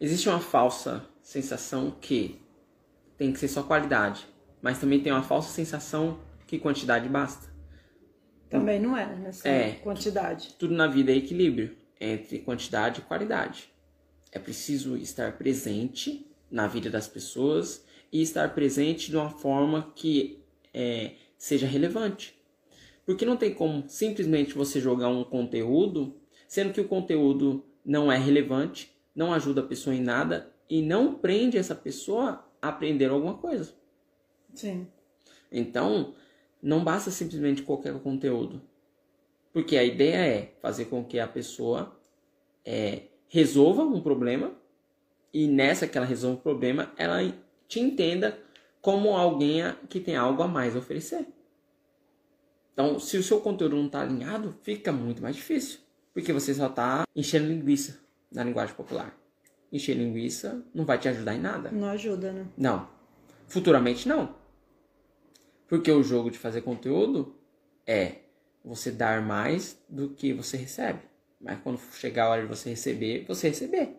Existe uma falsa sensação que tem que ser só qualidade, mas também tem uma falsa sensação que quantidade basta. Também não é, né? Só É. quantidade. Tudo na vida é equilíbrio entre quantidade e qualidade. É preciso estar presente na vida das pessoas e estar presente de uma forma que é, seja relevante. Porque não tem como simplesmente você jogar um conteúdo, sendo que o conteúdo não é relevante, não ajuda a pessoa em nada e não prende essa pessoa a aprender alguma coisa. Sim. Então, não basta simplesmente qualquer conteúdo. Porque a ideia é fazer com que a pessoa é, resolva um problema e nessa que ela resolve o problema, ela te entenda como alguém que tem algo a mais a oferecer. Então, se o seu conteúdo não está alinhado, fica muito mais difícil. Porque você só está enchendo linguiça na linguagem popular. Encher linguiça não vai te ajudar em nada. Não ajuda, né? Não. Futuramente não. Porque o jogo de fazer conteúdo é você dar mais do que você recebe. Mas quando chegar a hora de você receber, você receber.